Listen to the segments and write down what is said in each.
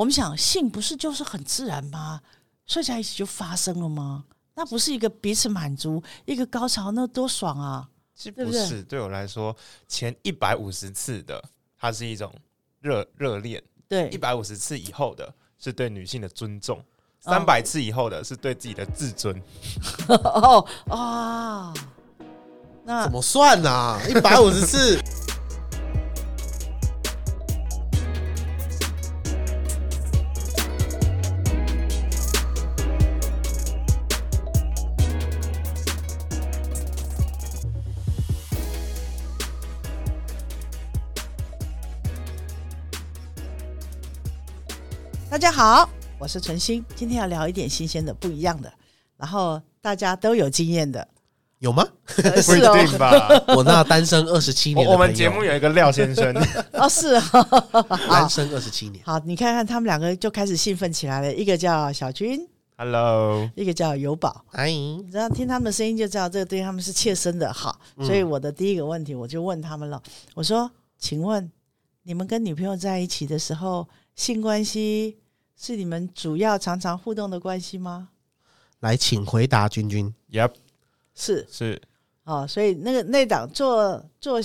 我们想性不是就是很自然吗？睡在一起就发生了吗？那不是一个彼此满足，一个高潮，那多爽啊！其实对不是，对我来说，前一百五十次的，它是一种热热恋；对一，百五十次以后的，是对女性的尊重；哦三百次以后的，是对自己的自尊。哦啊，那怎么算啊？一百五十次，家好，我是纯心，今天要聊一点新鲜的、不一样的，然后大家都有经验的，有吗？呃不一是哦，定吧？我那单身二十七年的我我们节目有一个廖先生，哦是哦，单身二十七年，好，你看看他们两个就开始兴奋起来了，一个叫小军，Hello，一个叫友宝。哎，你知道听他们的声音就知道这个对他们是切身的。好，所以我的第一个问题我就问他们了，我说：“请问你们跟女朋友在一起的时候，性关系是你们主要常常互动的关系吗来，请回答君君。Yep，？” 是是哦，所以那个那档做做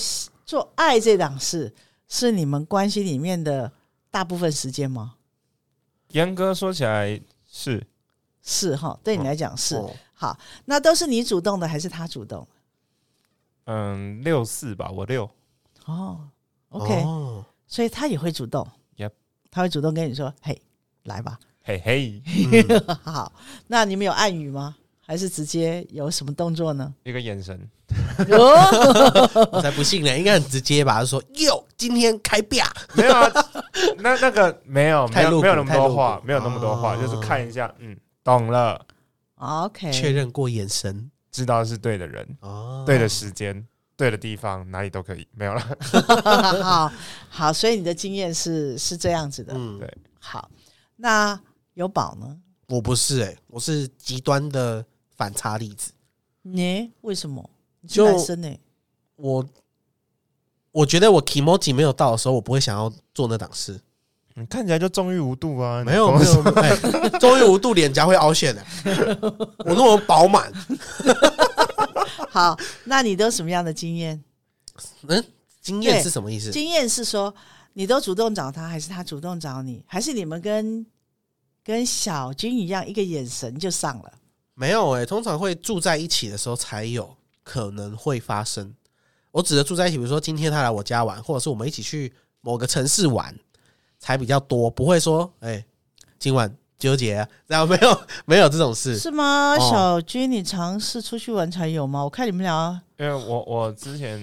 做爱这档事是你们关系里面的大部分时间吗？严格说起来是是哈，对你来讲是、哦好。那都是你主动的还是他主动？嗯六四吧，我六。哦，OK，、哦所以他也会主动 Yep 他会主动跟你说：“嘿，来吧。嘿嘿，嗯 ”好，那你们有暗语吗？还是直接有什么动作呢？一个眼神，哦，我才不信呢，应该很直接吧？就说哟，今天开啪，没有啊，那那个没有没有没有那么多话，没有那么多话，哦就是看一下，嗯，懂了，OK，确认过眼神知道是对的人，哦，对的时间，对的地方，哪里都可以，没有了。好好，所以你的经验是是这样子的。嗯对好，那有宝呢？我不是哎、我是极端的反差例子。你为什么？你是就男生呢、我我觉得我 k i m o j i 没有到的时候，我不会想要做那档事。你看起来就纵欲无度啊，没有没有，哎，终于无度脸颊会凹陷的，我那么饱满。好，那你都什么样的经验？嗯，经验对是什么意思？经验是说，你都主动找他，还是他主动找你？还是你们跟跟小军一样，一个眼神就上了？没有哎、通常会住在一起的时候才有可能会发生。我指的住在一起，比如说今天他来我家玩，或者是我们一起去某个城市玩，才比较多，不会说哎、今晚纠结啊，然后没有没有这种事。是吗？哦小军，你尝试出去玩才有吗？我看你们俩，因为我我之前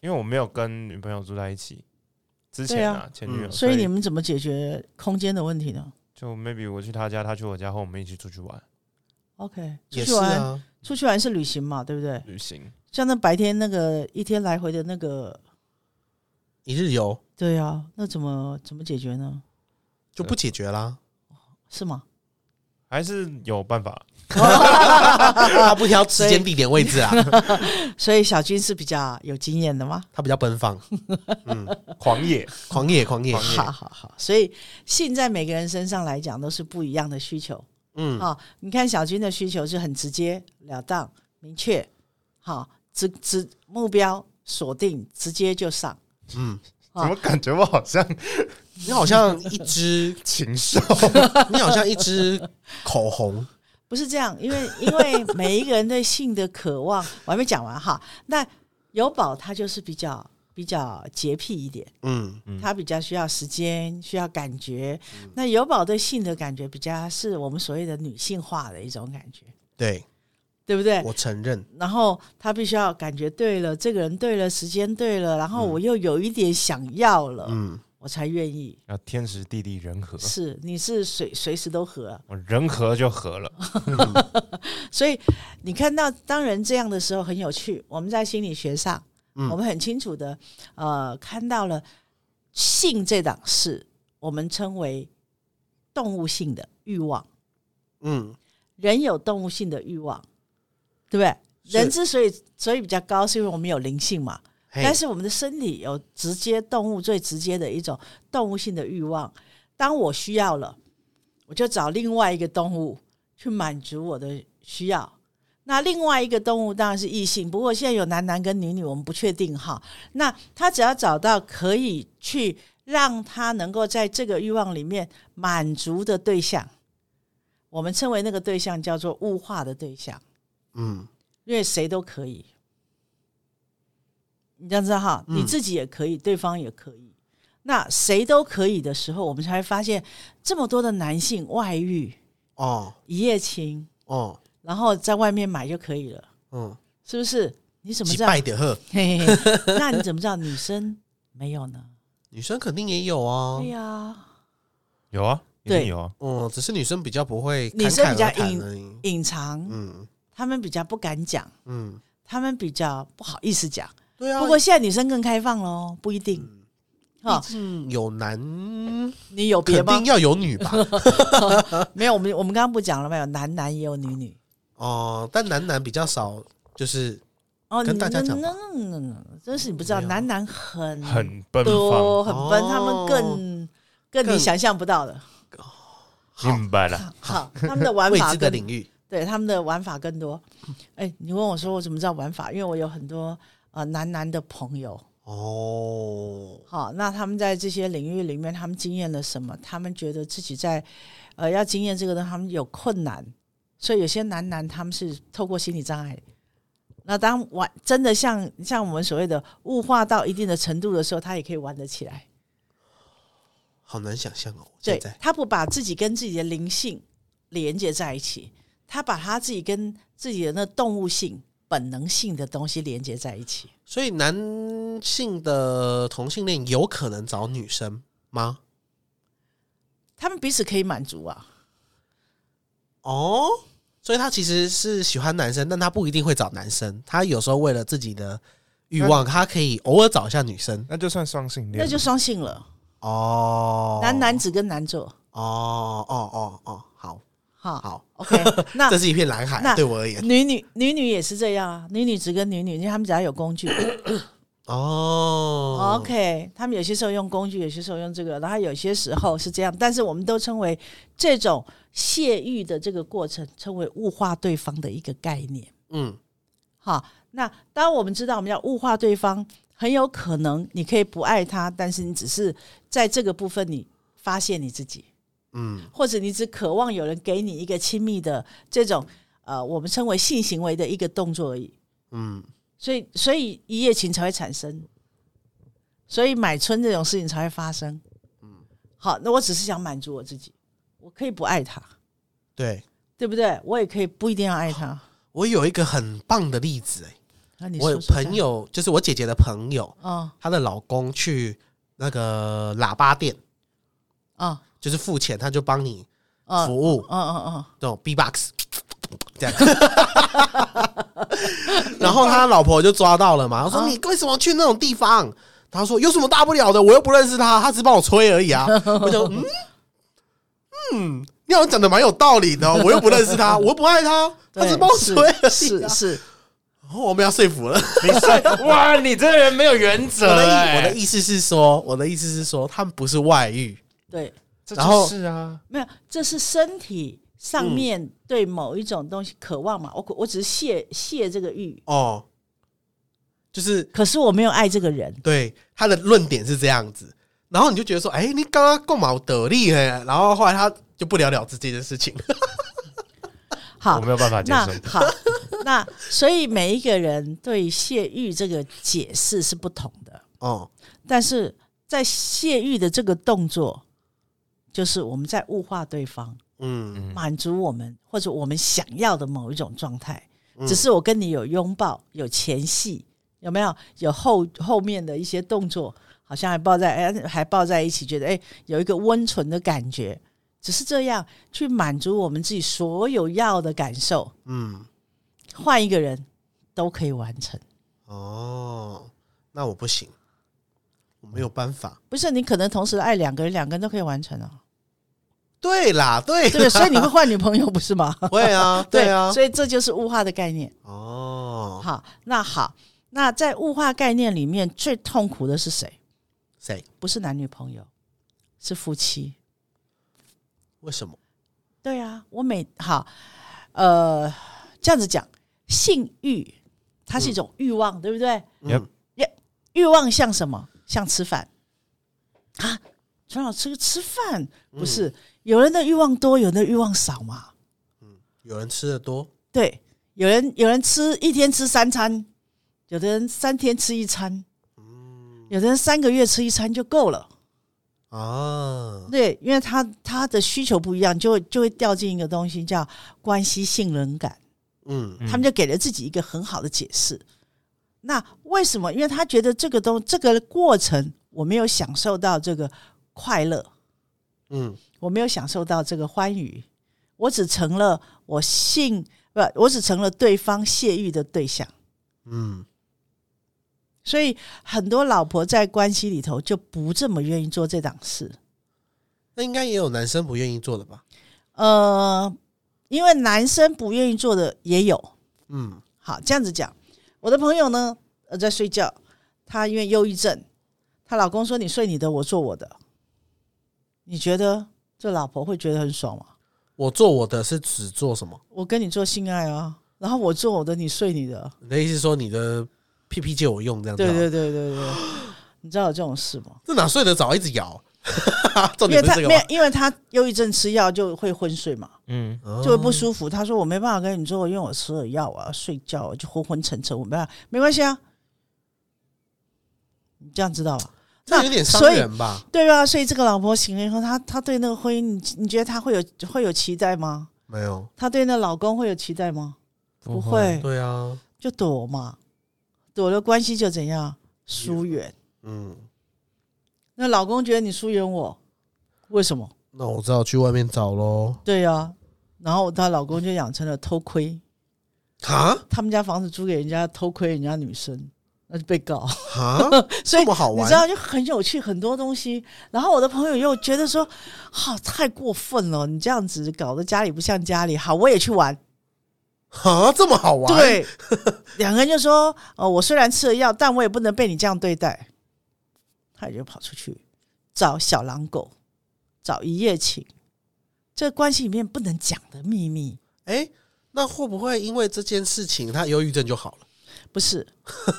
因为我没有跟女朋友住在一起，之对啊前啊前女友，嗯所以你们怎么解决空间的问题呢就 maybe 我去他家，他去我家后，我们一起出去玩？OK，出去玩，啊，出去玩是旅行嘛，对不对？旅行。像那白天那个一天来回的那个，一日游对啊，那怎么怎么解决呢？就不解决啦。是吗？还是有办法，他不挑时间、地点、位置啊，所以小军是比较有经验的吗？他比较奔放，嗯，狂野，狂野狂野，狂野。好好好，所以性在每个人身上来讲都是不一样的需求。嗯，好、你看小军的需求是很直接了当、明确，好、直直目标锁定，直接就上。嗯，啊怎么感觉我好像你好像一只，禽兽？你好像一支口红，不是这样，因为因为每一个人对性的渴望，我还没讲完哈。那有宝他就是比较比较洁癖一点，嗯，嗯。他比较需要时间，需要感觉。那有宝对性的感觉比较是我们所谓的女性化的一种感觉，对。对不对？我承认，然后他必须要感觉对了，这个人对了，时间对了，然后我又有一点想要了，嗯，我才愿意。要天时地利人和，是，你是随随时都合、啊，我人和就和了。所以你看到当人这样的时候很有趣。我们在心理学上，嗯我们很清楚的呃看到了性这档事，我们称为动物性的欲望。嗯，人有动物性的欲望，对不对？人之所以所以比较高，是因为我们有灵性嘛。嘿但是我们的身体有直接动物最直接的一种动物性的欲望，当我需要了，我就找另外一个动物去满足我的需要。那另外一个动物当然是异性，不过现在有男男跟女女，我们不确定哈。那他只要找到可以去让他能够在这个欲望里面满足的对象，我们称为那个对象叫做物化的对象，嗯因为谁都可以。你这样知道哈，嗯。你自己也可以，对方也可以。那谁都可以的时候，我们才会发现这么多的男性外遇、哦。一夜情，哦。然后在外面买就可以了，嗯，是不是？你怎么知道？那你怎么知道女生没有呢？女生肯定也有啊。对，呀、有啊，一对定有啊。嗯，只是女生比较不会女生比较隐，隐藏，嗯。他们比较不敢讲，嗯，他们比较不好意思讲。对啊，不过现在女生更开放喽，不一定。哈、嗯有男你有别吗肯定？要有女吧，没有，我们我们刚刚不讲了没有？男男也有女女。哦，但男男比较少，就是哦，跟大家讲真是你不知道，男男很很奔多，放，很奔，哦他们更更你想象不到的。明白了。好，他们的玩法更领域，对他们的玩法更多。哎，你问我说我怎么知道玩法？因为我有很多呃男男的朋友，哦，好，那他们在这些领域里面，他们经验了什么？他们觉得自己在呃要经验这个东西，他们有困难，所以有些男男他们是透过心理障碍。那当玩真的像像我们所谓的物化到一定的程度的时候，他也可以玩得起来。好难想象哦，对他不把自己跟自己的灵性连接在一起，他把他自己跟自己的那动物性、本能性的东西连接在一起。所以男性的同性恋有可能找女生吗？他们彼此可以满足啊。哦，所以他其实是喜欢男生，但他不一定会找男生。他有时候为了自己的欲望，他可以偶尔找一下女生。那就算双性恋，那就双性了，哦，男男子跟男做。哦哦哦哦，好哈好，，OK，那 这是一片蓝海，那对我而言。女女女女也是这样啊，女女只跟女女，因为他们只要有工具。哦 OK，他们有些时候用工具，有些时候用这个，然后有些时候是这样，但是我们都称为这种泄欲的这个过程，称为物化对方的一个概念。嗯好，那当我们知道我们要物化对方，很有可能你可以不爱他，但是你只是在这个部分你发现你自己，嗯。或者你只渴望有人给你一个亲密的这种呃，我们称为性行为的一个动作而已。嗯，所以，所以一夜情才会产生，所以买春这种事情才会发生。嗯，好，那我只是想满足我自己，我可以不爱他，对。对不对？我也可以不一定要爱他。我有一个很棒的例子，哎，我朋，友，就是我姐姐的朋友，嗯她的老公去那个喇叭店，嗯就是付钱，他就帮你嗯服务，嗯嗯嗯，这种 B box 这样，然后他老婆就抓到了嘛，他说啊你为什么去那种地方？他说有什么大不了的，我又不认识他，他只是帮我吹而已啊。我就嗯？嗯，你好像讲的蛮有道理的哦，我又不认识他，我又不爱他，他只是帮我吹而已啊。是是，然后我们要说服了。你说哇，你这个人没有原则我的哎、意我的意思是说，我的意思是说，他们不是外遇，对，这然后就是啊，没有，这是身体上面对某一种东西渴望嘛。我我只是泄泄这个欲，哦，就是可是我没有爱这个人。对他的论点是这样子，然后你就觉得说，哎、你刚刚够毛得力嘿，然后后来他就不了了之这件事情。好我，没有办法接那受。好，那所以每一个人对泄欲这个解释是不同的，哦，但是在泄欲的这个动作，就是我们在物化对方，嗯，满足我们或者我们想要的某一种状态。嗯只是我跟你有拥抱，有前戏，有没有？有后后面的一些动作，好像还抱在哎，还抱在一起，觉得哎，有一个温存的感觉。只是这样去满足我们自己所有要的感受，嗯，换一个人都可以完成。哦，那我不行，我没有办法。不是你可能同时爱两个人，两个人都可以完成啊，对啦，对对？所以你会换女朋友，不是吗？会啊，对啊，所以这就是物化的概念。哦，好，那好，那在物化概念里面最痛苦的是谁？谁？不是男女朋友，是夫妻。为什么？对啊，我每好，呃，这样子讲，性欲它是一种欲望，对不对？Yep 欲望像什么？像吃饭啊？陈老师吃饭不是？有人的欲望多，有人的欲望少嘛？嗯有人吃的多，对，有人有人吃一天吃三餐，有的人三天吃一餐，嗯有的人三个月吃一餐就够了。啊，对，因为他他的需求不一样，就会就会掉进一个东西叫关系信任感。嗯他们就给了自己一个很好的解释。那为什么？因为他觉得这个东这个过程我没有享受到这个快乐，嗯我没有享受到这个欢愉，我只成了我性不，我只成了对方泄欲的对象。嗯，所以很多老婆在关系里头就不这么愿意做这档事。那应该也有男生不愿意做的吧？呃，因为男生不愿意做的也有。嗯好，这样子讲，我的朋友呢，呃，在睡觉，她因为忧郁症，她老公说：“你睡你的，我做我的。”你觉得这老婆会觉得很爽吗？我做我的是只做什么？我跟你做性爱啊，然后我做我的，你睡你的。你的意思是说你的屁屁借我用这样子？对对对对对，你知道有这种事吗？这哪睡得着？一直摇，重因为他没有点是这个吗？，因为他忧郁症吃药就会昏睡嘛，嗯，哦就会不舒服。他说我没办法跟你做，因为我吃了药，我要睡觉，我就昏昏沉沉，我没办法，没关系啊。你这样知道吧？这有点伤所以人吧？对啊，所以这个老婆醒了以后，她她对那个婚姻，你你觉得她会有会有期待吗？没有，她对那老公会有期待吗？不会会，对啊，就躲嘛，躲了关系就怎样疏远。嗯，那老公觉得你疏远我，为什么？那我只好去外面找喽。对呀、然后她老公就养成了偷窥，哈他们家房子租给人家偷窥人家女生，那就被告。哈，所以这么好玩你知？道就很有趣，很多东西。然后我的朋友又觉得说，好、太过分了，你这样子搞得家里不像家里。好，我也去玩。哈，这么好玩？，对，两个人就说，呃，我虽然吃了药，但我也不能被你这样对待。他也就跑出去找小狼狗，找一夜情，这个关系里面不能讲的秘密。哎，那会不会因为这件事情他忧郁症就好了？不是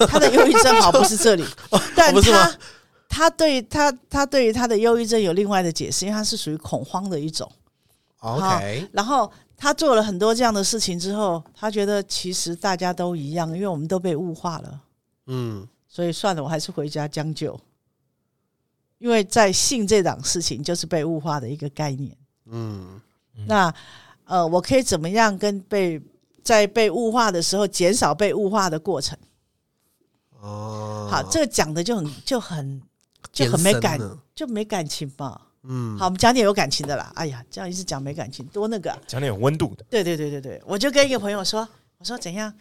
他的忧郁症好，不是这里，但他他对他他对于他的忧郁症有另外的解释，因为他是属于恐慌的一种。OK，然后他做了很多这样的事情之后，他觉得其实大家都一样，因为我们都被物化了，嗯，所以算了，我还是回家将就。因为在性这档事情就是被物化的一个概念。嗯，那呃，我可以怎么样跟被在被物化的时候减少被物化的过程？哦，好，这个讲的就很就很就很没感就没感情吧。嗯，好，我们讲点有感情的啦。哎呀，这样一直讲没感情，多那个啊、讲点有温度的。对对对对对，我就跟一个朋友说，我说怎样？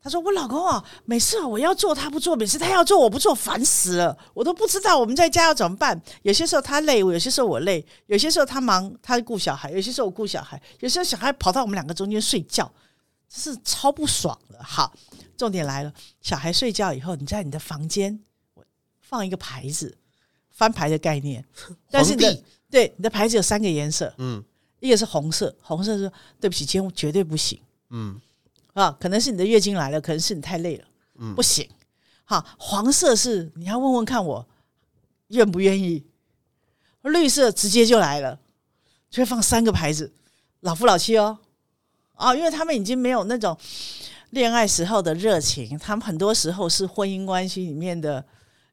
他说我老公啊，每次我要做他不做，每次他要做我不做，烦死了，我都不知道我们在家要怎么办。有些时候他累，有些时候我累，有些时候他忙，他顾小孩，有些时候我顾小孩，有时候小孩跑到我们两个中间睡觉，这是超不爽的。好，重点来了，小孩睡觉以后，你在你的房间我放一个牌子，翻牌的概念，但是你的对你的牌子有三个颜色，嗯。一个是红色，红色是对不起，今天绝对不行。嗯啊，可能是你的月经来了，可能是你太累了，嗯。不行。好，黄色是你要问问看我愿不愿意，绿色直接就来了，就会放三个牌子，老夫老妻哦，啊，因为他们已经没有那种恋爱时候的热情，他们很多时候是婚姻关系里面的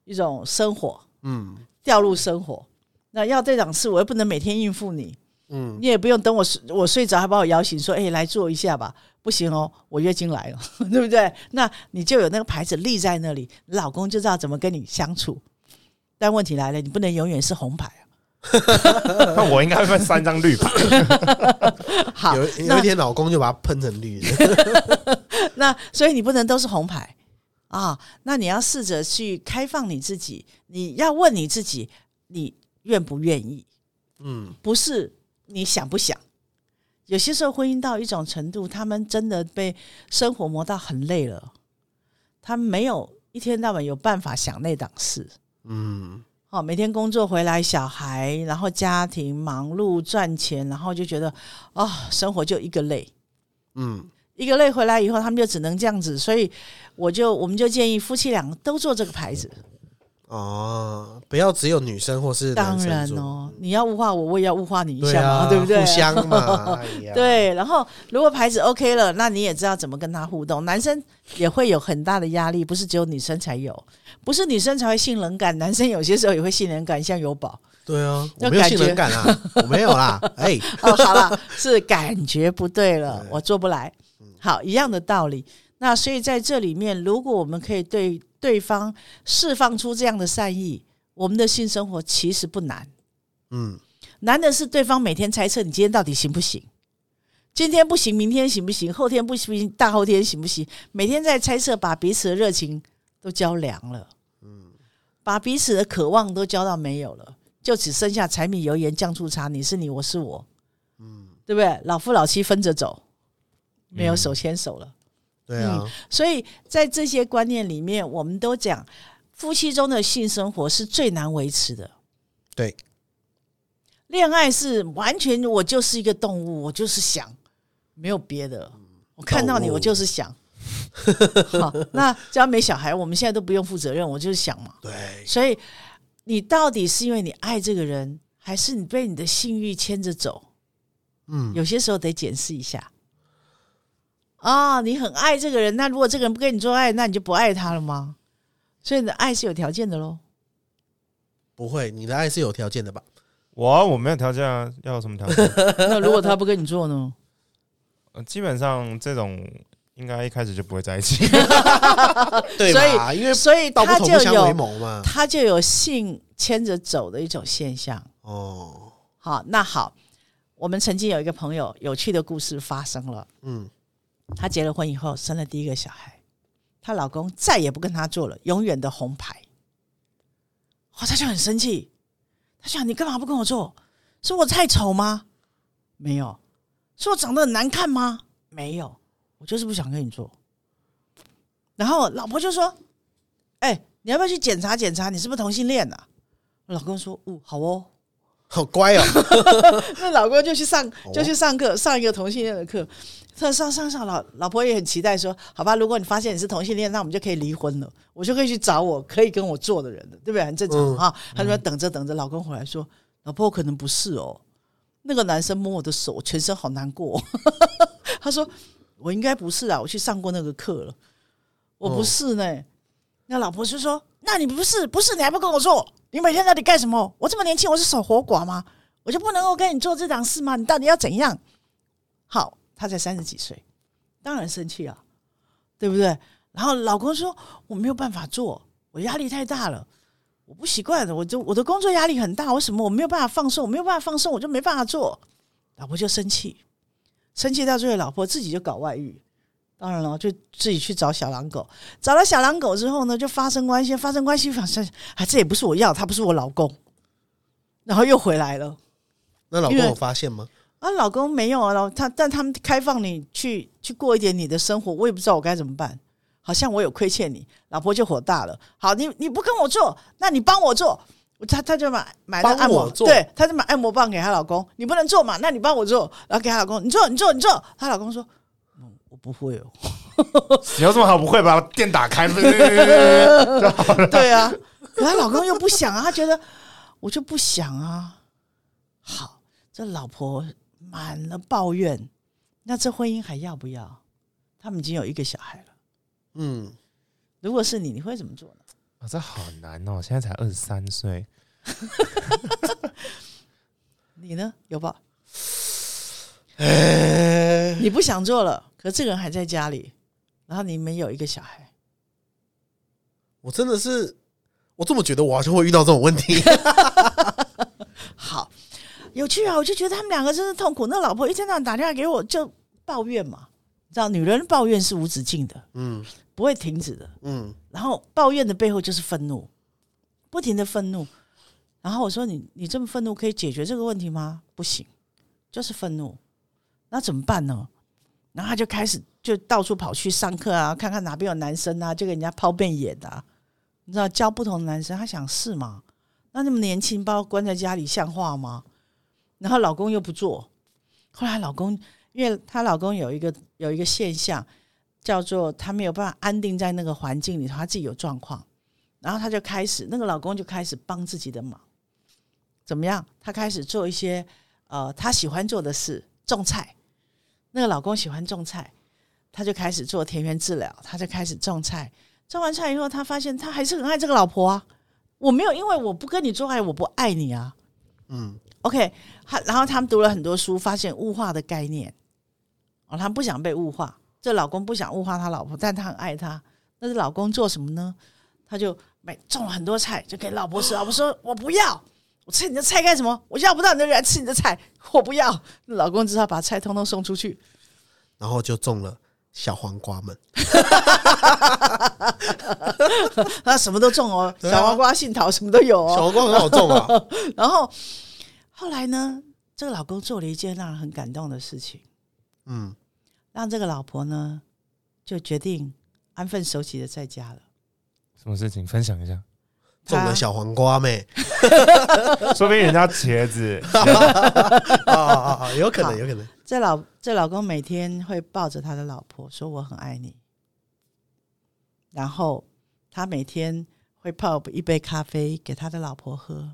一种生活，嗯。掉入生活。那要这档事，我又不能每天应付你，嗯，你也不用等我睡我睡着还把我摇醒，说：“哎、来做一下吧。”不行哦，我月经来了，对不对？那你就有那个牌子立在那里，你老公就知道怎么跟你相处。但问题来了，你不能永远是红牌啊。那我应该会分三张绿牌。好有，有一天老公就把它喷成绿的，那所以你不能都是红牌啊。那你要试着去开放你自己，你要问你自己，你愿不愿意？嗯不是你想不想。有些时候婚姻到一种程度，他们真的被生活磨到很累了，他们没有一天到晚有办法想那档事。嗯哦，每天工作回来，小孩，然后家庭忙碌赚钱，然后就觉得哦，生活就一个累，嗯，一个累回来以后，他们就只能这样子，所以我就我们就建议夫妻两个都做这个牌子。哦，不要只有女生或是当男生做，然哦，你要物化我，我也要物化你一下嘛，啊，对不对？互相嘛，哎，对，然后如果牌子 OK 了，那你也知道怎么跟他互动。男生也会有很大的压力，不是只有女生才有，不是女生才会性冷感，男生有些时候也会性冷感，像有宝。对啊，就我没有性冷感啊，我没有啦，哎，哦，好了，是感觉不对了，对我做不来。好，一样的道理。那所以在这里面，如果我们可以对对方释放出这样的善意，我们的性生活其实不难。嗯，难的是对方每天猜测你今天到底行不行，今天不行，明天行不行，后天不行，大后天行不行？每天在猜测，把彼此的热情都浇凉了，嗯，把彼此的渴望都浇到没有了，就只剩下柴米油盐酱醋茶，你是你，我是我，嗯，对不对？老夫老妻分着走，没有手牵手了。对啊，所以在这些观念里面，我们都讲夫妻中的性生活是最难维持的。对，恋爱是完全我就是一个动物，我就是想，没有别的。我看到你，我就是想。好，那只要没小孩，我们现在都不用负责任，我就是想嘛。对，所以你到底是因为你爱这个人，还是你被你的性欲牵着走？嗯，有些时候得检视一下。啊，你很爱这个人，那如果这个人不跟你做爱，那你就不爱他了吗？所以你的爱是有条件的喽。不会，你的爱是有条件的吧？我我没有条件啊，要有什么条件？那如果他不跟你做呢？呃基本上这种应该一开始就不会在一起。对吧？因为所以道不他就不相为有谋嘛。他就有性牵着走的一种现象。哦，好，那好，我们曾经有一个朋友，有趣的故事发生了。嗯，她结了婚以后，生了第一个小孩，她老公再也不跟她做了，永远的红牌。哦，她就很生气，她想你干嘛不跟我做？是我太丑吗？没有。是我长得很难看吗？没有，我就是不想跟你做。然后老婆就说：“哎、你要不要去检查检查，你是不是同性恋啊？”老公说：“哦，好哦。”好乖哦。那老公就去上哦就去上课，上一个同性恋的课。他上上上老老婆也很期待说，好吧，如果你发现你是同性恋，那我们就可以离婚了，我就可以去找我可以跟我做的人了，对不对？很正常嗯哈。他说等着等着，老公回来说，老婆我可能不是哦，那个男生摸我的手，我全身好难过。他说我应该不是啊，我去上过那个课了，我不是呢。那老婆就说，那你不是不是，你还不跟我做？你每天到底干什么？我这么年轻，我是守活寡吗？我就不能够跟你做这档事吗？你到底要怎样？好，他才三十几岁，当然生气啊，对不对？然后老公说我没有办法做，我压力太大了，我不习惯了，我就我的工作压力很大，为什么我没有办法放松？我没有办法放松，我就没办法做。老婆就生气，生气到最后，老婆自己就搞外遇。当然了，就自己去找小狼狗，找了小狼狗之后呢，就发生关系，发生关系，反正啊，这也不是我要，他不是我老公，然后又回来了。那老公有发现吗？啊，老公没有啊，老他但他们开放你去去过一点你的生活，我也不知道我该怎么办，好像我有亏欠你，老婆就火大了。好，你你不跟我做，那你帮我做，他他就买买了按摩，对，他就买按摩棒给她老公，你不能做嘛，那你帮我做，然后给她老公，你做你做你做，她老公说，嗯，我不会哦，你有什么好不会把店打开？对啊，可她老公又不想啊，他觉得我就不想啊。好，这老婆满了抱怨，那这婚姻还要不要？他们已经有一个小孩了。嗯，如果是你，你会怎么做呢？啊，这好难哦！现在才二十三岁，你呢？有吧？哎，你不想做了，可这个人还在家里，然后你们有一个小孩，我真的是，我这么觉得，我好像会遇到这种问题。好有趣啊！我就觉得他们两个真是痛苦。那老婆一天到晚打电话给我，就抱怨嘛，你知道，女人抱怨是无止境的，嗯不会停止的。嗯，然后抱怨的背后就是愤怒，不停的愤怒。然后我说你你这么愤怒可以解决这个问题吗？不行，就是愤怒。那怎么办呢？然后他就开始就到处跑去上课啊，看看哪边有男生啊，就给人家抛媚眼啊，你知道教不同的男生，他想试嘛。那那么年轻，把我关在家里像话吗？然后老公又不做，后来老公，因为她老公有一个有一个现象，叫做他没有办法安定在那个环境里头，他自己有状况，然后他就开始，那个老公就开始帮自己的忙，怎么样？他开始做一些呃他喜欢做的事，种菜。那个老公喜欢种菜，他就开始做田园治疗，他就开始种菜。种完菜以后，他发现他还是很爱这个老婆啊。我没有因为我不跟你做爱，我不爱你啊。嗯，OK，他然后他们读了很多书，发现物化的概念。哦，他不想被物化，这老公不想物化他老婆，但他很爱她。那这老公做什么呢？他就买种了很多菜，就给老婆吃。老婆说：“我不要，我吃你的菜干什么？我要不到你的人吃你的菜，我不要。”老公只好把菜通通送出去。然后就中了小黄瓜们。他什么都种哦，啊小黄瓜、杏桃什么都有哦。小黄瓜很好种啊，然后后来呢，这个老公做了一件让人很感动的事情，嗯，让这个老婆呢就决定安分守己的在家了。什么事情分享一下？种了小黄瓜妹 说不定人家茄子，啊啊啊，有可能，有可能。这老这老公每天会抱着他的老婆说：“我很爱你。”然后他每天会泡一杯咖啡给他的老婆喝，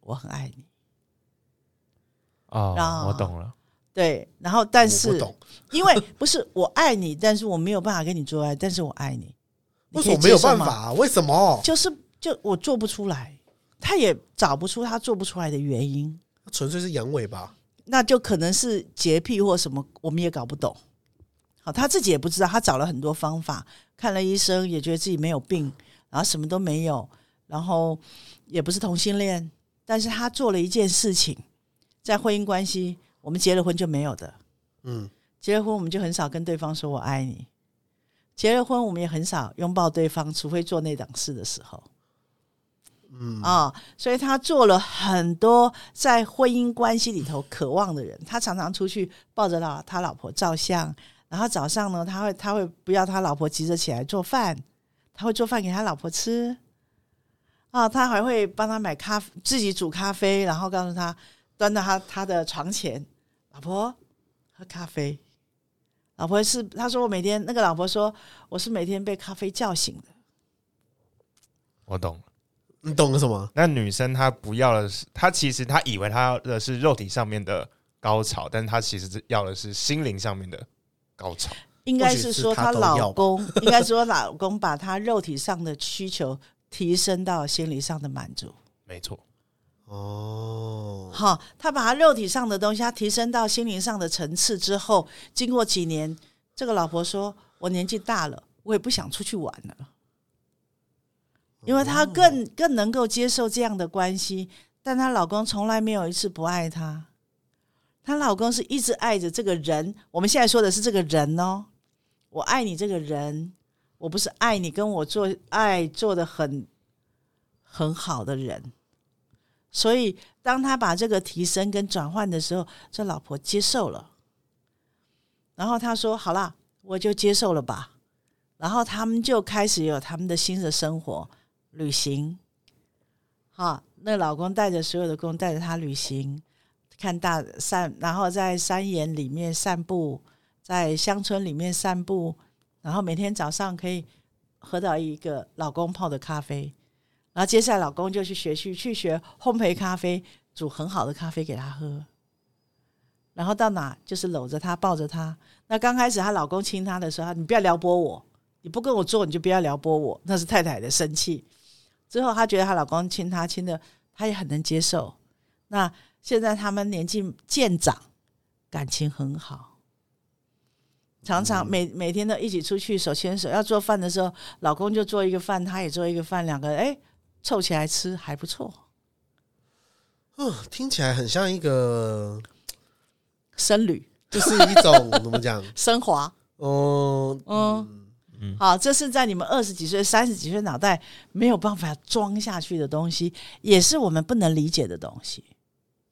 我很爱你。哦啊，我懂了。对，然后但是因为不是我爱你，但是我没有办法跟你做爱，但是我爱你。为什么没有？办法啊？为什么？就是就我做不出来，他也找不出他做不出来的原因，纯粹是阳痿吧？那就可能是洁癖或什么，我们也搞不懂。好，他自己也不知道，他找了很多方法，看了医生，也觉得自己没有病，然后什么都没有，然后也不是同性恋，但是他做了一件事情，在婚姻关系，我们结了婚就没有的，嗯，结了婚我们就很少跟对方说我爱你，结了婚我们也很少拥抱对方，除非做那档事的时候。嗯啊、所以他做了很多在婚姻关系里头渴望的人。他常常出去抱着老他老婆照相，然后早上呢，他会他会不要他老婆急着起来做饭，他会做饭给他老婆吃。啊，他还会帮他买咖自己煮咖啡，然后告诉他端到他他的床前，老婆喝咖啡。老婆是他说我每天那个老婆说我是每天被咖啡叫醒的。我懂了。你懂了什么？那女生她不要的是，她其实她以为她要的是肉体上面的高潮，但是她其实是要的是心灵上面的高潮。应该是说她老公，应该说老公把她肉体上的需求提升到心理上的满足。没错，哦，好，他把他肉体上的东西，他提升到心灵上的层次之后，经过几年，这个老婆说：“我年纪大了，我也不想出去玩了。”因为她更更能够接受这样的关系，但她老公从来没有一次不爱她，她老公是一直爱着这个人。我们现在说的是这个人哦，我爱你这个人，我不是爱你跟我做爱做的很很好的人。所以，当他把这个提升跟转换的时候，这老婆接受了。然后他说：“好啦，我就接受了吧。”然后他们就开始有他们的新的生活，旅行。哈，那老公带着所有的工带着他旅行，看大散，然后在山岩里面散步，在乡村里面散步，然后每天早上可以喝到一个老公泡的咖啡。然后接下来老公就去学去去学烘焙咖啡，煮很好的咖啡给她喝。然后到哪就是搂着她抱着她。那刚开始她老公亲她的时候，你不要撩拨我，你不跟我做你就不要撩拨我，那是太太的生气。之后她觉得她老公亲她亲的，她也很能接受。那现在他们年纪渐长，感情很好，常常每每天都一起出去手牵手。要做饭的时候，老公就做一个饭，他也做一个饭，两个人哎凑起来吃还不错。嗯，听起来很像一个，僧 侣就是一种怎么讲？升华，哦，嗯嗯好，这是在你们二十几岁、三十几岁脑袋没有办法装下去的东西，也是我们不能理解的东西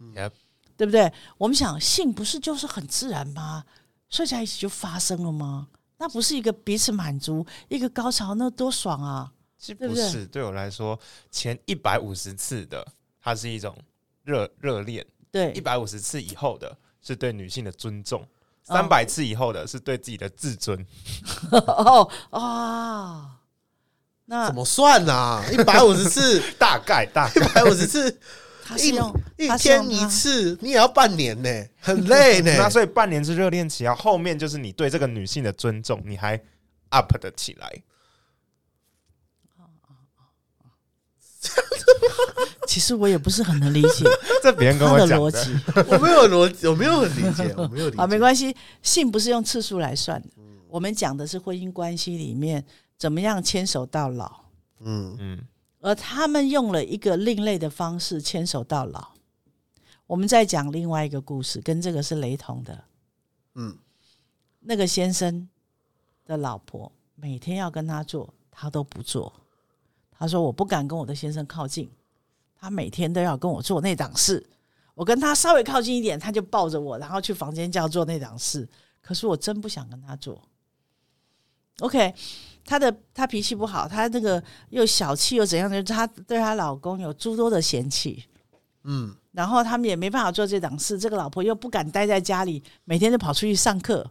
，Yep 对不对？我们想性不是就是很自然吗？睡在一起就发生了吗？那不是一个彼此满足，一个高潮，那多爽啊！其实对不是，对我来说，前一百五十次的，它是一种热热恋；对一，百五十次以后的，是对女性的尊重；哦三百次以后的，是对自己的自尊。哦哦，那怎么算啊？一百五十次，大概大概一，百五十次，他是用一天一次，你也要半年呢，很累呢。那所以半年是热恋期啊，后面就是你对这个女性的尊重，你还 up 的起来。其实我也不是很能理解 这别人跟他我讲的，的逻辑 我没有逻辑，我没有很理解，我没有理解。啊，没关系，性不是用次数来算的，我们讲的是婚姻关系里面怎么样牵手到老，嗯，嗯，而他们用了一个另类的方式牵手到老。我们再讲另外一个故事，跟这个是雷同的。嗯，那个先生的老婆每天要跟他做，他都不做。他说：“我不敢跟我的先生靠近，他每天都要跟我做那档事。我跟他稍微靠近一点，他就抱着我，然后去房间叫做那档事。可是我真不想跟他做。OK，他的他脾气不好，他那个又小气又怎样的，他对她老公有诸多的嫌弃。嗯，然后他们也没办法做这档事，这个老婆又不敢待在家里，每天就跑出去上课，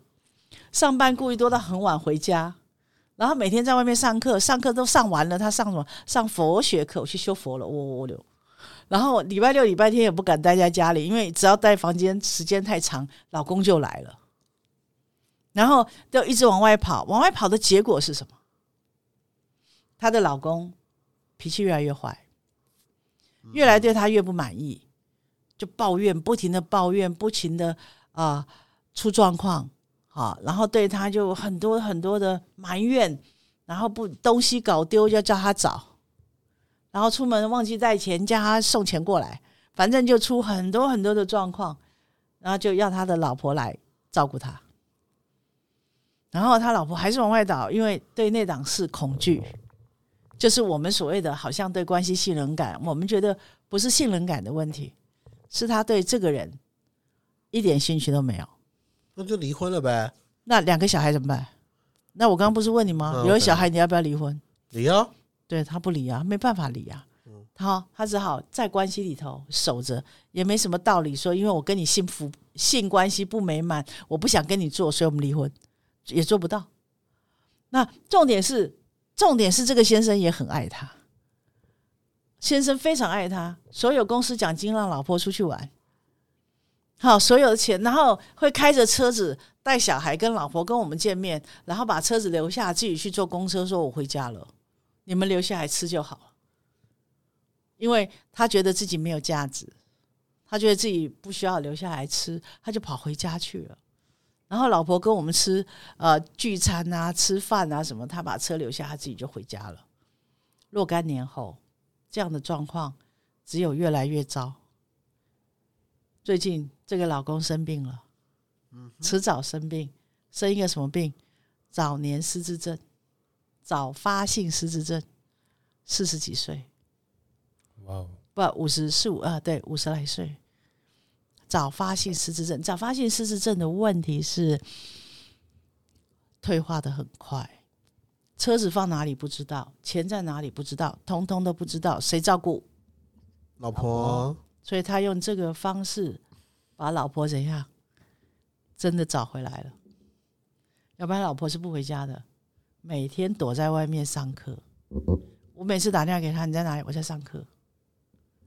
上班故意多到很晚回家，然后每天在外面上课，上课都上完了，他上什么？上佛学课，我去修佛了，我我我然后礼拜六、礼拜天也不敢待在家里，因为只要待房间时间太长，老公就来了，然后就一直往外跑，往外跑的结果是什么？她的老公脾气越来越坏，越来对她越不满意，就抱怨，不停的抱怨，不停的啊、出状况，啊，然后对他就很多很多的埋怨，然后不东西搞丢就叫他找，然后出门忘记带钱，叫他送钱过来，反正就出很多很多的状况，然后就要他的老婆来照顾他。然后他老婆还是往外倒，因为对那档事恐惧，就是我们所谓的好像对关系信任感，我们觉得不是信任感的问题，是他对这个人一点兴趣都没有。那就离婚了呗。那两个小孩怎么办？那我刚刚不是问你吗？嗯有了小孩，你要不要离婚？离啊，对他不离啊，没办法离啊。他他只好在关系里头守着，也没什么道理说，因为我跟你幸福性关系不美满，我不想跟你做，所以我们离婚，也做不到。那重点是，重点是这个先生也很爱他，先生非常爱他，所有公司奖金让老婆出去玩，好，所有的钱，然后会开着车子带小孩跟老婆跟我们见面，然后把车子留下，自己去坐公车，说我回家了，你们留下来吃就好。因为他觉得自己没有价值，他觉得自己不需要留下来吃，他就跑回家去了。然后老婆跟我们吃呃聚餐啊、吃饭啊什么，他把车留下，他自己就回家了。若干年后，这样的状况只有越来越糟。最近这个老公生病了，迟早生病，生一个什么病？早年失智症，早发性失智症，四十几岁。哇哦，不五十四五啊，对，五十来岁，早发性失智症。早发性失智症的问题是退化的很快，车子放哪里不知道，钱在哪里不知道，通通都不知道，谁照顾？老婆，所以他用这个方式把老婆怎样真的找回来了，要不然老婆是不回家的，每天躲在外面上课。我每次打电话给他，你在哪里？我在上课。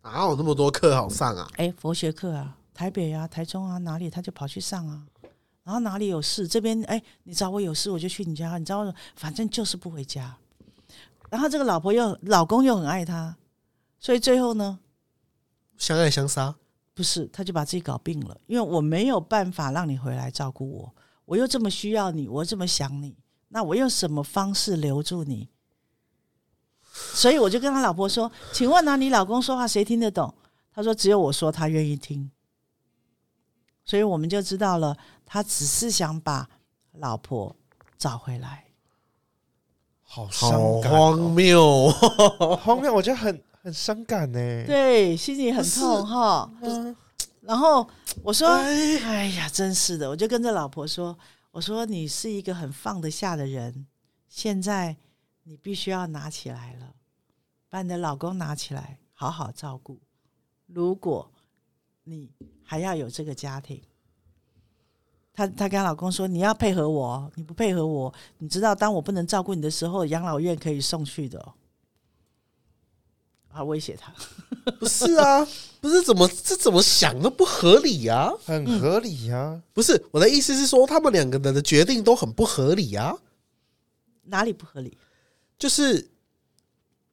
哪有那么多课好上啊？哎，佛学课啊，台北啊、台中啊，哪里他就跑去上啊。然后哪里有事，这边哎，你找我有事我就去你家，你知道，反正就是不回家。然后这个老婆又老公又很爱他，所以最后呢，相爱相杀，不是他就把自己搞病了，因为我没有办法让你回来照顾我，我又这么需要你，我这么想你，那我用什么方式留住你？所以我就跟他老婆说：“请问啊，你老公说话谁听得懂？”他说：“只有我说，他愿意听。”所以我们就知道了，他只是想把老婆找回来。好好荒哦，谬哦！荒谬，我觉得很很伤感呢。对，心里很痛哈。嗯，然后我说：“哎哎呀，真是的！”我就跟着老婆说：“我说你是一个很放得下的人，现在你必须要拿起来了，把你的老公拿起来，好好照顾。如果你还要有这个家庭，她她跟她老公说：“你要配合我哦，你不配合我，你知道当我不能照顾你的时候，养老院可以送去的、哦。”啊，威胁他。不是啊，不是怎么这怎么想都不合理啊！很合理呀、不是我的意思是说，他们两个人的决定都很不合理啊。哪里不合理？就是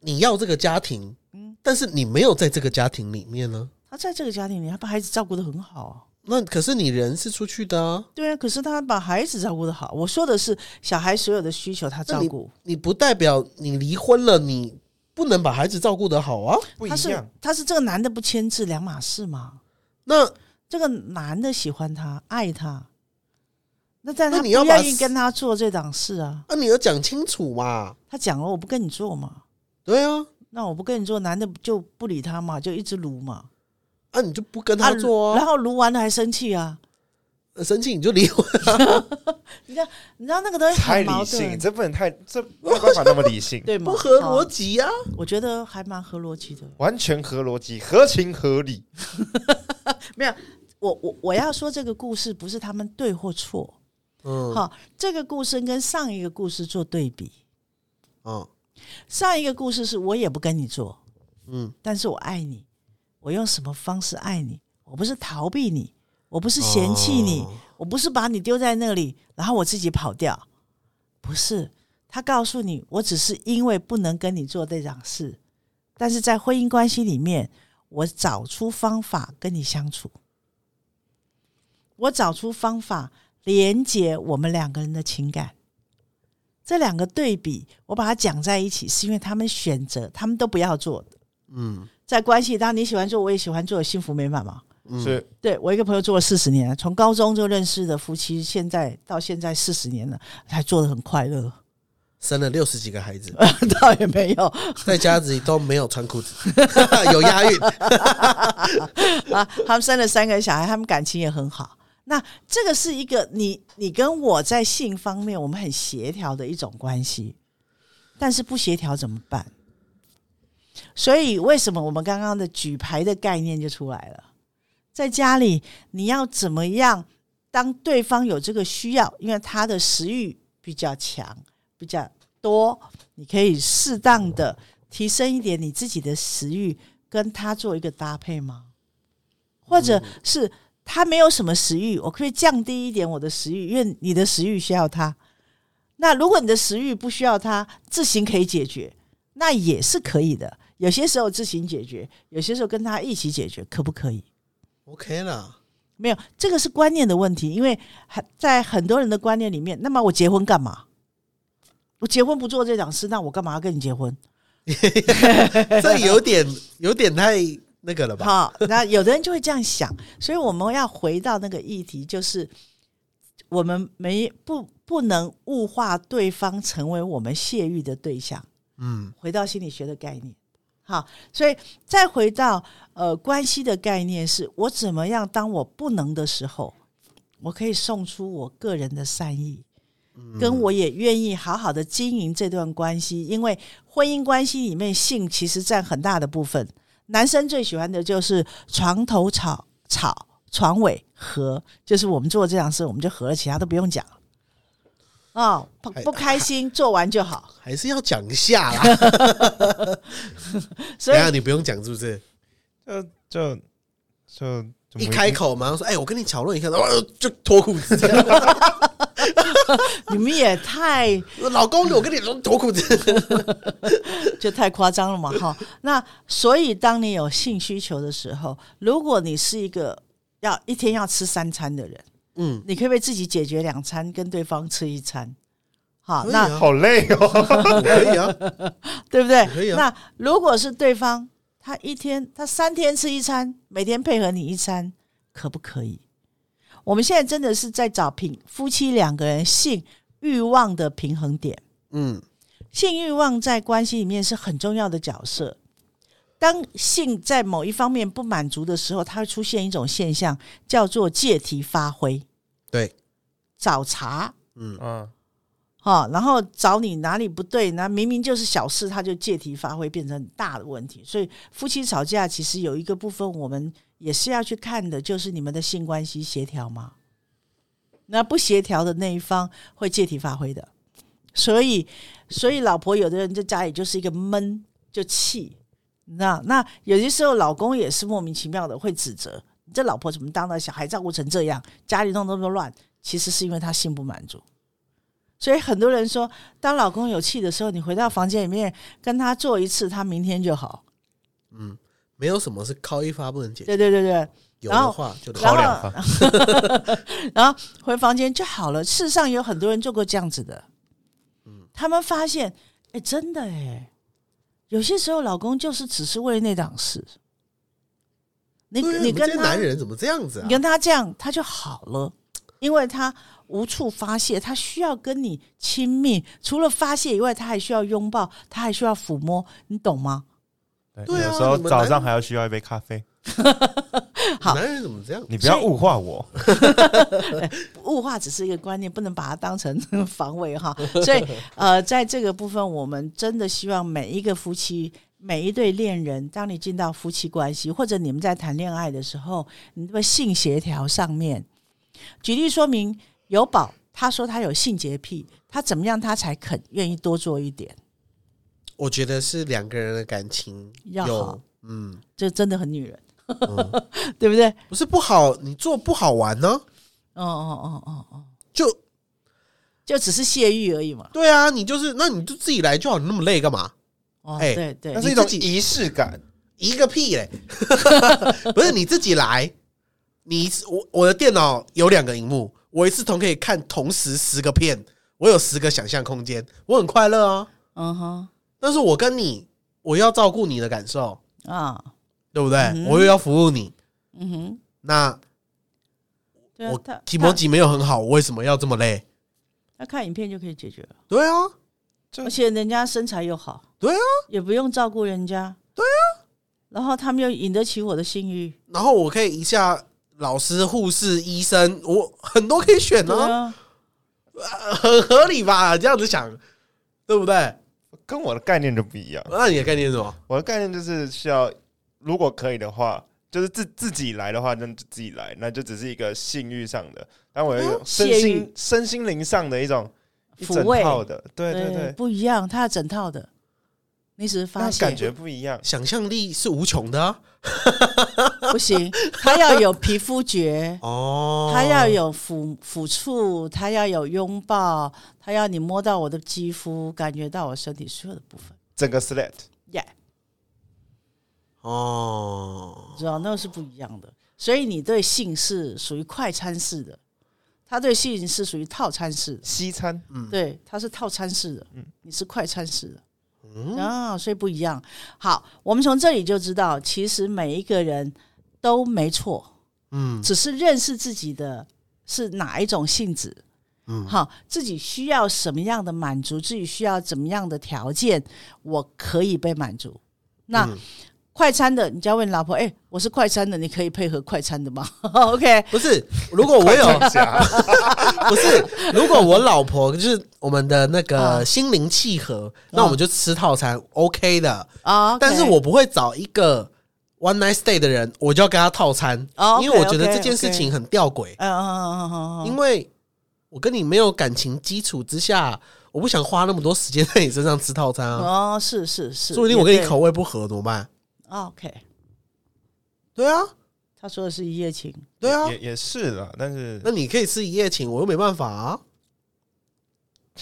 你要这个家庭，嗯但是你没有在这个家庭里面呢。他在这个家庭里，他把孩子照顾的很好啊。那可是你人是出去的啊，对啊，可是他把孩子照顾的好。我说的是小孩所有的需求，他照顾。你不代表你离婚了，你不能把孩子照顾得好啊。他是不一样。他是这个男的不牵制，两码事嘛。那这个男的喜欢他，爱他，那但他不那你要把愿意跟他做这档事啊。那你要讲清楚嘛。他讲了，我不跟你做嘛，对啊，那我不跟你做，男的就不理他嘛，就一直撸嘛。啊你就不跟他做啊，然后撸完了还生气啊。生气你就离婚。你知道，你知道那个东西太理性，这不能太，这没有办法那么理性，对吗？不合逻辑啊。我觉得还蛮合逻辑的。完全合逻辑，合情合理。没有，我我我要说这个故事不是他们对或错，嗯好，这个故事跟上一个故事做对比。嗯上一个故事是我也不跟你做，嗯，但是我爱你，我用什么方式爱你？我不是逃避你，我不是嫌弃你，哦我不是把你丢在那里，然后我自己跑掉，不是。他告诉你，我只是因为不能跟你做这档事，但是在婚姻关系里面，我找出方法跟你相处，我找出方法连接我们两个人的情感。这两个对比，我把它讲在一起，是因为他们选择，他们都不要做的。嗯在关系，当然你喜欢做，我也喜欢做，幸福美满嘛。嗯是对我一个朋友做了四十年，从高中就认识的夫妻，现在到现在四十年了，还做的很快乐。生了六十几个孩子，倒也没有在家里都没有穿裤子，有押韵。啊，他们生了三个小孩，他们感情也很好。那这个是一个你你跟我在性方面我们很协调的一种关系，但是不协调怎么办？所以为什么我们刚刚的举牌的概念就出来了？在家里你要怎么样？当对方有这个需要，因为他的食欲比较强、比较多，你可以适当的提升一点你自己的食欲，跟他做一个搭配吗？或者是他没有什么食欲，我可以降低一点我的食欲，因为你的食欲需要他。那如果你的食欲不需要他，自行可以解决，那也是可以的。有些时候自行解决，有些时候跟他一起解决，可不可以？OK 啦，没有，这个是观念的问题，因为很在很多人的观念里面，那么我结婚干嘛？我结婚不做这档事，那我干嘛要跟你结婚？这有点有点太那个了吧？好，那有的人就会这样想，所以我们要回到那个议题，就是我们没不不能物化对方成为我们泄欲的对象。嗯回到心理学的概念，好，所以再回到呃关系的概念是，我怎么样当我不能的时候，我可以送出我个人的善意，跟我也愿意好好的经营这段关系，因为婚姻关系里面性其实占很大的部分。男生最喜欢的就是床头吵吵，床尾和，就是我们做这样事，我们就和了，其他都不用讲了。哦，不不开心，做完就好。还是要讲一下啦。所以你不用讲是不是？就就就就一开口马上说：“哎，我跟你讨论一下。”然后就脱裤子，你们也太老公，我跟你说脱裤子。就太夸张了嘛，哈。那所以当你有性需求的时候，如果你是一个要一天要吃三餐的人，嗯，你可不可以自己解决两餐，跟对方吃一餐？好，那啊好累哦。可以啊。对不对？可以啊那如果是对方他一天他三天吃一餐，每天配合你一餐，可不可以？我们现在真的是在找平夫妻两个人性欲望的平衡点。嗯性欲望在关系里面是很重要的角色。当性在某一方面不满足的时候，它会出现一种现象，叫做借题发挥、对，找茬。嗯嗯，哈，然后找你哪里不对，那明明就是小事，他就借题发挥，变成很大的问题。所以夫妻吵架，其实有一个部分我们也是要去看的，就是你们的性关系协调吗？那不协调的那一方会借题发挥的，所以，所以老婆有的人在家里就是一个闷，就气，那那有些时候老公也是莫名其妙的会指责你这老婆怎么当的小孩照顾成这样，家里弄那么乱，其实是因为他心不满足。所以很多人说，当老公有气的时候，你回到房间里面跟他做一次，他明天就好。嗯，没有什么是靠一发不能解决，对对对对，有的话就然后好两发，然后回房间就好了。事实上有很多人做过这样子的，嗯他们发现，哎，真的哎，有些时候老公就是只是为了那档事，你你跟他男人怎么这样子啊你？跟他这样，他就好了，因为他无处发泄，他需要跟你亲密，除了发泄以外，他还需要拥抱，他还需要抚摸，你懂吗？对，有时候早上还要需要一杯咖啡，好男人怎么这样？你不要物化我。物化只是一个观念，不能把它当成防卫哈。所以呃，在这个部分，我们真的希望每一个夫妻。每一对恋人，当你进到夫妻关系，或者你们在谈恋爱的时候，你的性协调上面，举例说明，有宝他说他有性洁癖，他怎么样他才肯愿意多做一点？我觉得是两个人的感情要好，嗯，这真的很女人，嗯 对不对？不是不好，你做不好玩呢，哦哦哦哦哦，就就只是泄欲而已嘛。对啊，你就是那你就自己来就好，你那么累干嘛？哦，哎对对那，是一种仪式感，一个屁嘞！不是你自己来，你我我的电脑有两个荧幕，我一次同可以看同时十个片，我有十个想象空间，我很快乐啊。嗯哼但是我跟你，我要照顾你的感受，啊，对不对？嗯我又要服务你，嗯哼，那我，对啊他提摩吉没有很好，我为什么要这么累？那看影片就可以解决了，对啊，而且人家身材又好，对啊，也不用照顾人家，对啊，然后他们又引得起我的性欲，然后我可以一下老师、护士、医生，我很多可以选对啊，啊，很合理吧？这样子想，对不对？跟我的概念就不一样。那你的概念是什么？我的概念就是需要，如果可以的话，就是自自己来的话，那就自己来，那就只是一个性欲上的，但我有一种身心身心灵上的一种一整抚慰套的，对对对，不一样，它有整套的，你只是发现感觉不一样。想象力是无穷的啊！不行，他要有皮肤觉。哦，他要有抚抚触，他要有拥抱，他要你摸到我的肌肤，感觉到我身体所有的部分。整个 slet 耶、哦，知道那个是不一样的。所以你对性是属于快餐式的，他对性是属于套餐式的。西餐，对，他是套餐式的，嗯你是快餐式的。嗯啊，所以不一样。好，我们从这里就知道，其实每一个人都没错，嗯只是认识自己的是哪一种性质。嗯好，自己需要什么样的满足，自己需要怎么样的条件，我可以被满足。那、嗯快餐的，你就要问老婆，哎、我是快餐的，你可以配合快餐的吗？OK，不是，如果我有 不是，如果我老婆就是我们的那啊个心灵契合，那我们就吃套餐 OK 的。啊、但是我不会找一个 one night stay 的人，我就要跟他套餐，哦因为我觉得这件事情很吊诡。嗯嗯嗯嗯嗯嗯，因为我跟你没有感情基础之下，我不想花那么多时间在你身上吃套餐啊。哦，是是是，说不定我跟你口味不合怎么办？OK，对啊，他说的是一夜情，对啊，也也是的，但是那你可以吃一夜情，我又没办法啊。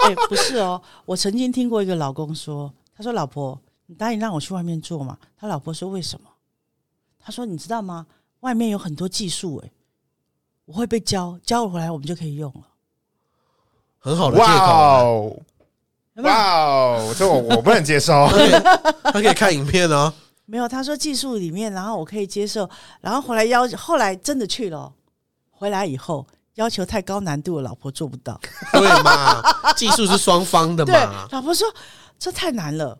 哎、不是哦，我曾经听过一个老公说，他说：“老婆，你答应让我去外面做嘛？”他老婆说：“为什么？”他说：“你知道吗？外面有很多技术，哎，我会被教，教回来我们就可以用了。很好的借口？哇哦，这我我不能接受。他可以看影片哦。没有。他说技术里面，然后我可以接受，然后回来要后来真的去了哦，回来以后要求太高难度，老婆做不到。对嘛？技术是双方的对嘛，？老婆说这太难了，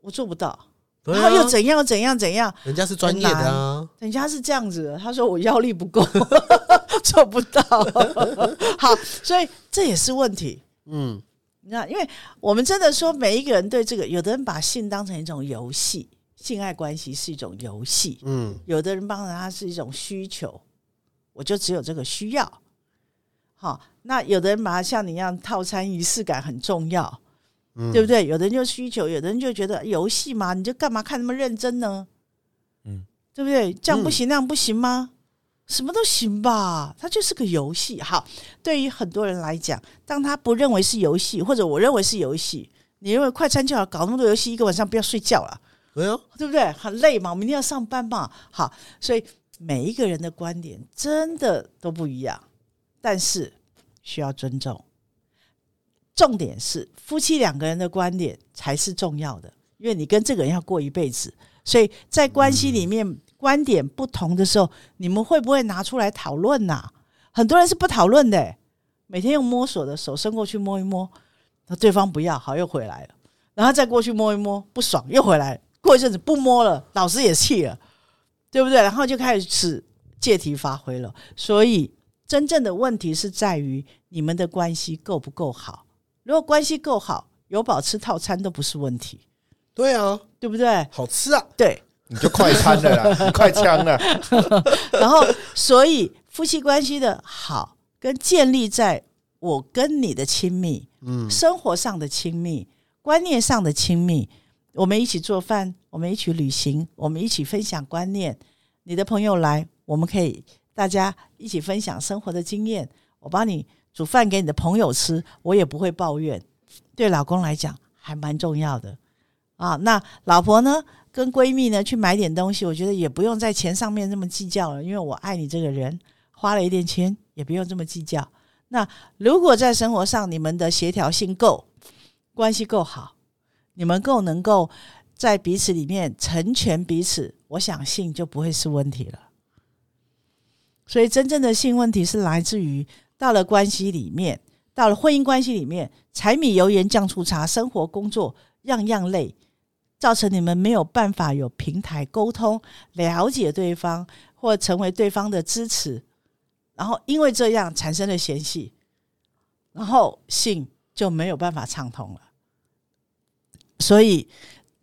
我做不到。对然后又啊，怎样怎样怎样，人家是专业的啊，人家是这样子的，他说我腰力不够，做不到。好，所以这也是问题。嗯，你知道，因为我们真的说，每一个人对这个，有的人把性当成一种游戏，性爱关系是一种游戏；嗯，有的人帮着他是一种需求，我就只有这个需要。好，那有的人把它像你一样，套餐仪式感很重要，嗯对不对？有的人就需求，有的人就觉得游戏嘛，你就干嘛看那么认真呢？嗯，对不对？这样不行，那样不行吗？什么都行吧，它就是个游戏。好，对于很多人来讲，当他不认为是游戏，或者我认为是游戏，你认为快餐就好，搞那么多游戏，一个晚上不要睡觉了，对不对？很累嘛，我明天要上班嘛。好，所以每一个人的观点真的都不一样，但是需要尊重。重点是夫妻两个人的观点才是重要的，因为你跟这个人要过一辈子，所以在关系里面、观点不同的时候，你们会不会拿出来讨论呐？很多人是不讨论的、欸每天用摸索的手伸过去摸一摸，那对方不要，好又回来了，然后再过去摸一摸，不爽又回来，过一阵子不摸了，老师也气了，对不对？然后就开始借题发挥了。所以真正的问题是在于你们的关系够不够好。如果关系够好，有保吃套餐都不是问题，对啊，对不对？好吃啊，对。你就快餐了啦，你快枪了。然后，所以夫妻关系的好，跟建立在我跟你的亲密，嗯，生活上的亲密，观念上的亲密。我们一起做饭，我们一起旅行，我们一起分享观念。你的朋友来，我们可以大家一起分享生活的经验。我帮你煮饭给你的朋友吃，我也不会抱怨。对老公来讲，还蛮重要的啊。那老婆呢，跟闺蜜呢去买点东西，我觉得也不用在钱上面这么计较了，因为我爱你这个人，花了一点钱也不用这么计较。那如果在生活上你们的协调性够，关系够好，你们够能够在彼此里面成全彼此，我想性就不会是问题了。所以真正的性问题是来自于到了关系里面，到了婚姻关系里面，柴米油盐酱醋茶，生活工作样样累，造成你们没有办法有平台沟通、了解对方，或成为对方的支持，然后因为这样产生了嫌隙，然后性就没有办法畅通了。所以，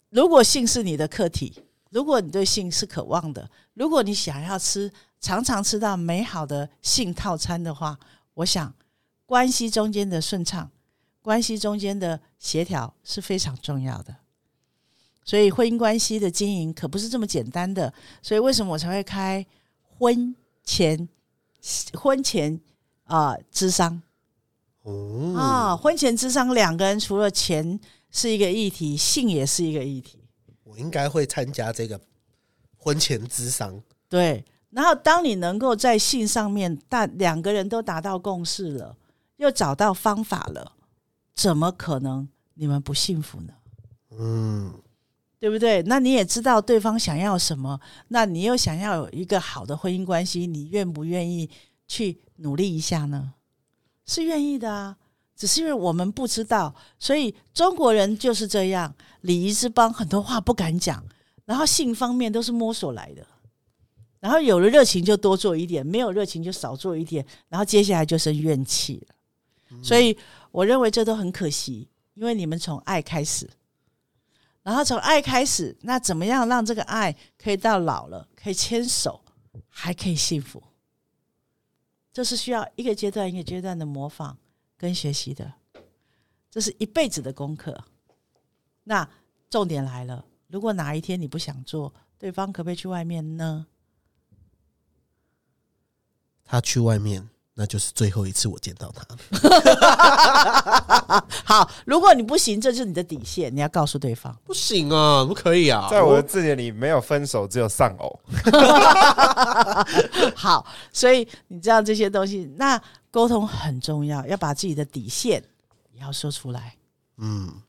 如果性是你的课题，如果你对性是渴望的，如果你想要吃常常吃到美好的性套餐的话，我想关系中间的顺畅，关系中间的协调是非常重要的。所以婚姻关系的经营可不是这么简单的。所以为什么我才会开婚前婚前啊智商哦，啊？婚前智商两个人除了钱是一个议题，性也是一个议题。我应该会参加这个婚前智商，对，然后当你能够在性上面，但两个人都达到共识了，又找到方法了，怎么可能你们不幸福呢？嗯，对不对？那你也知道对方想要什么，那你又想要有一个好的婚姻关系，你愿不愿意去努力一下呢？是愿意的啊，只是因为我们不知道，所以中国人就是这样，礼仪之邦，很多话不敢讲，然后性方面都是摸索来的，然后有了热情就多做一点，没有热情就少做一点，然后接下来就是怨气了。所以我认为这都很可惜，因为你们从爱开始。然后从爱开始，那怎么样让这个爱可以到老了可以牵手，还可以幸福？这是需要一个阶段一个阶段的模仿跟学习的，这是一辈子的功课。那重点来了，如果哪一天你不想做，对方可不可以去外面呢？他去外面，那就是最后一次我见到他了。好，如果你不行，这就是你的底线，你要告诉对方。不行啊，不可以啊！在我的字典里，没有分手，只有丧偶。好，所以你知道这些东西，那沟通很重要，要把自己的底线也要说出来，嗯，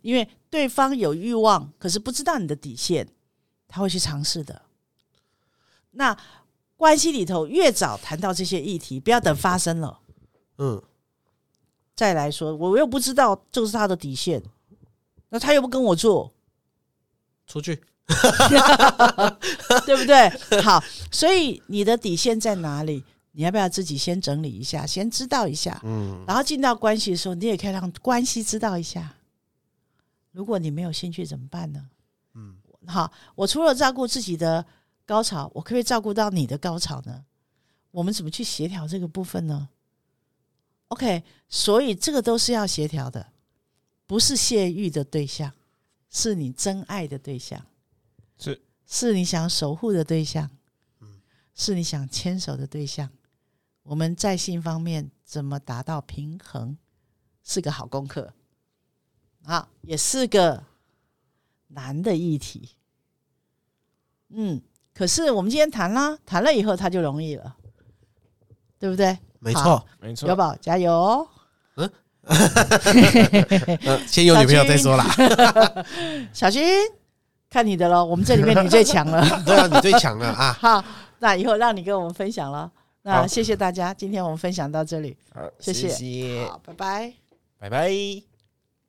因为对方有欲望，可是不知道你的底线，他会去尝试的。那关系里头越早谈到这些议题，不要等发生了嗯，再来说，我又不知道这是他的底线，那他又不跟我做，出去。对不对？好，所以你的底线在哪里？你要不要自己先整理一下，先知道一下，嗯，然后进到关系的时候，你也可以让关系知道一下。如果你没有兴趣怎么办呢？嗯，好，我除了照顾自己的高潮，我可不可以照顾到你的高潮呢？我们怎么去协调这个部分呢？OK，所以这个都是要协调的，不是泄欲的对象，是你真爱的对象。是是你想守护的对象，嗯是你想牵手的对象。我们在性方面怎么达到平衡，是个好功课，啊，也是个难的议题。嗯，可是我们今天谈了，谈了以后他就容易了，对不对？没错好。没错有。宝加油哦！嗯，先有女朋友再说啦。小军，看你的喽，我们这里面你最强了。对啊，你最强了啊！好，那以后让你跟我们分享了。那好谢谢大家，今天我们分享到这里，好，谢谢谢谢，好，拜拜。拜拜。